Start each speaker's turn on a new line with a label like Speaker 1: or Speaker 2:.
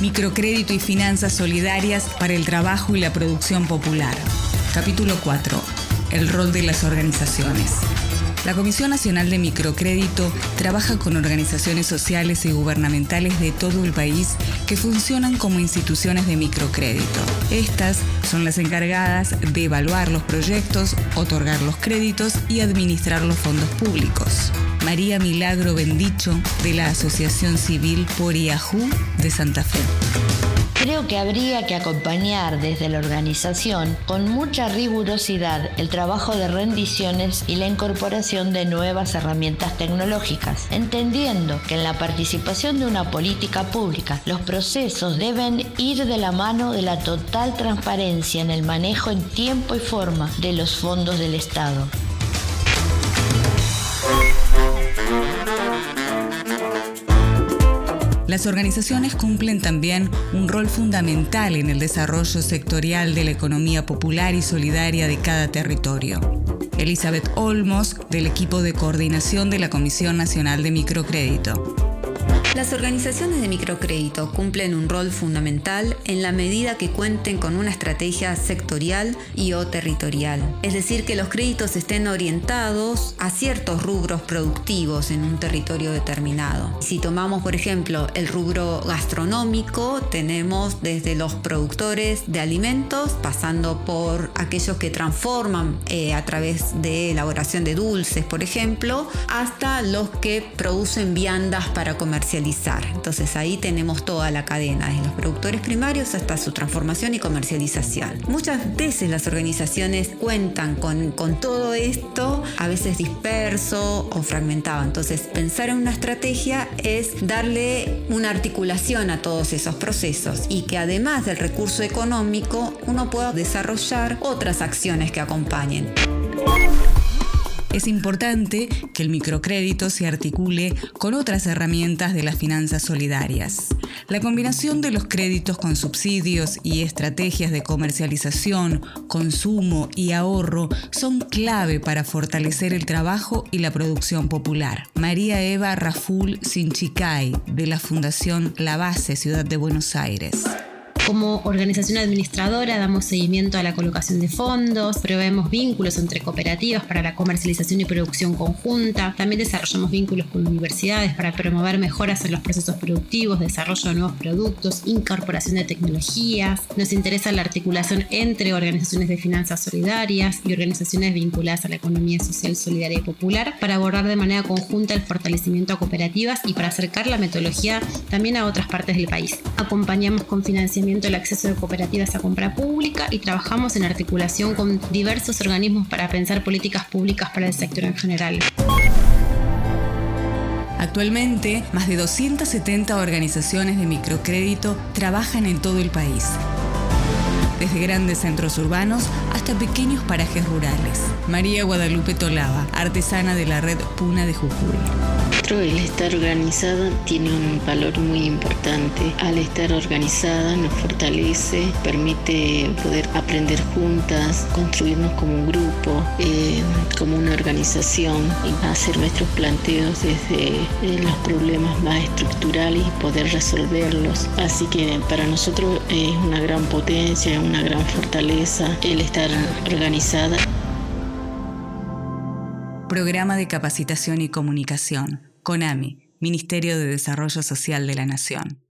Speaker 1: Microcrédito y finanzas solidarias para el trabajo y la producción popular. Capítulo 4. El rol de las organizaciones. La Comisión Nacional de Microcrédito trabaja con organizaciones sociales y gubernamentales de todo el país que funcionan como instituciones de microcrédito. Estas son las encargadas de evaluar los proyectos, otorgar los créditos y administrar los fondos públicos. María Milagro Bendicho, de la Asociación Civil Poriajú de Santa Fe.
Speaker 2: Creo que habría que acompañar desde la organización con mucha rigurosidad el trabajo de rendiciones y la incorporación de nuevas herramientas tecnológicas, entendiendo que en la participación de una política pública los procesos deben ir de la mano de la total transparencia en el manejo en tiempo y forma de los fondos del Estado.
Speaker 1: Las organizaciones cumplen también un rol fundamental en el desarrollo sectorial de la economía popular y solidaria de cada territorio. Elizabeth Olmos, del equipo de coordinación de la Comisión Nacional de Microcrédito.
Speaker 3: Las organizaciones de microcrédito cumplen un rol fundamental en la medida que cuenten con una estrategia sectorial y o territorial. Es decir, que los créditos estén orientados a ciertos rubros productivos en un territorio determinado. Si tomamos, por ejemplo, el rubro gastronómico, tenemos desde los productores de alimentos, pasando por aquellos que transforman eh, a través de elaboración de dulces, por ejemplo, hasta los que producen viandas para comercializar entonces ahí tenemos toda la cadena, desde los productores primarios hasta su transformación y comercialización. Muchas veces las organizaciones cuentan con, con todo esto, a veces disperso o fragmentado. Entonces pensar en una estrategia es darle una articulación a todos esos procesos y que además del recurso económico uno pueda desarrollar otras acciones que acompañen.
Speaker 1: Es importante que el microcrédito se articule con otras herramientas de las finanzas solidarias. La combinación de los créditos con subsidios y estrategias de comercialización, consumo y ahorro son clave para fortalecer el trabajo y la producción popular. María Eva Raful Sinchicay, de la Fundación La Base Ciudad de Buenos Aires.
Speaker 4: Como organización administradora damos seguimiento a la colocación de fondos, proveemos vínculos entre cooperativas para la comercialización y producción conjunta, también desarrollamos vínculos con universidades para promover mejoras en los procesos productivos, desarrollo de nuevos productos, incorporación de tecnologías. Nos interesa la articulación entre organizaciones de finanzas solidarias y organizaciones vinculadas a la economía social solidaria y popular para abordar de manera conjunta el fortalecimiento a cooperativas y para acercar la metodología también a otras partes del país. Acompañamos con financiamiento el acceso de cooperativas a compra pública y trabajamos en articulación con diversos organismos para pensar políticas públicas para el sector en general.
Speaker 1: Actualmente, más de 270 organizaciones de microcrédito trabajan en todo el país, desde grandes centros urbanos hasta pequeños parajes rurales. María Guadalupe Tolaba, artesana de la red Puna de Jujuy
Speaker 5: el estar organizada tiene un valor muy importante. Al estar organizada nos fortalece, permite poder aprender juntas, construirnos como un grupo, eh, como una organización y hacer nuestros planteos desde eh, los problemas más estructurales y poder resolverlos. Así que para nosotros es una gran potencia, una gran fortaleza el estar organizada.
Speaker 1: Programa de Capacitación y Comunicación CONAMI, Ministerio de Desarrollo Social de la Nación.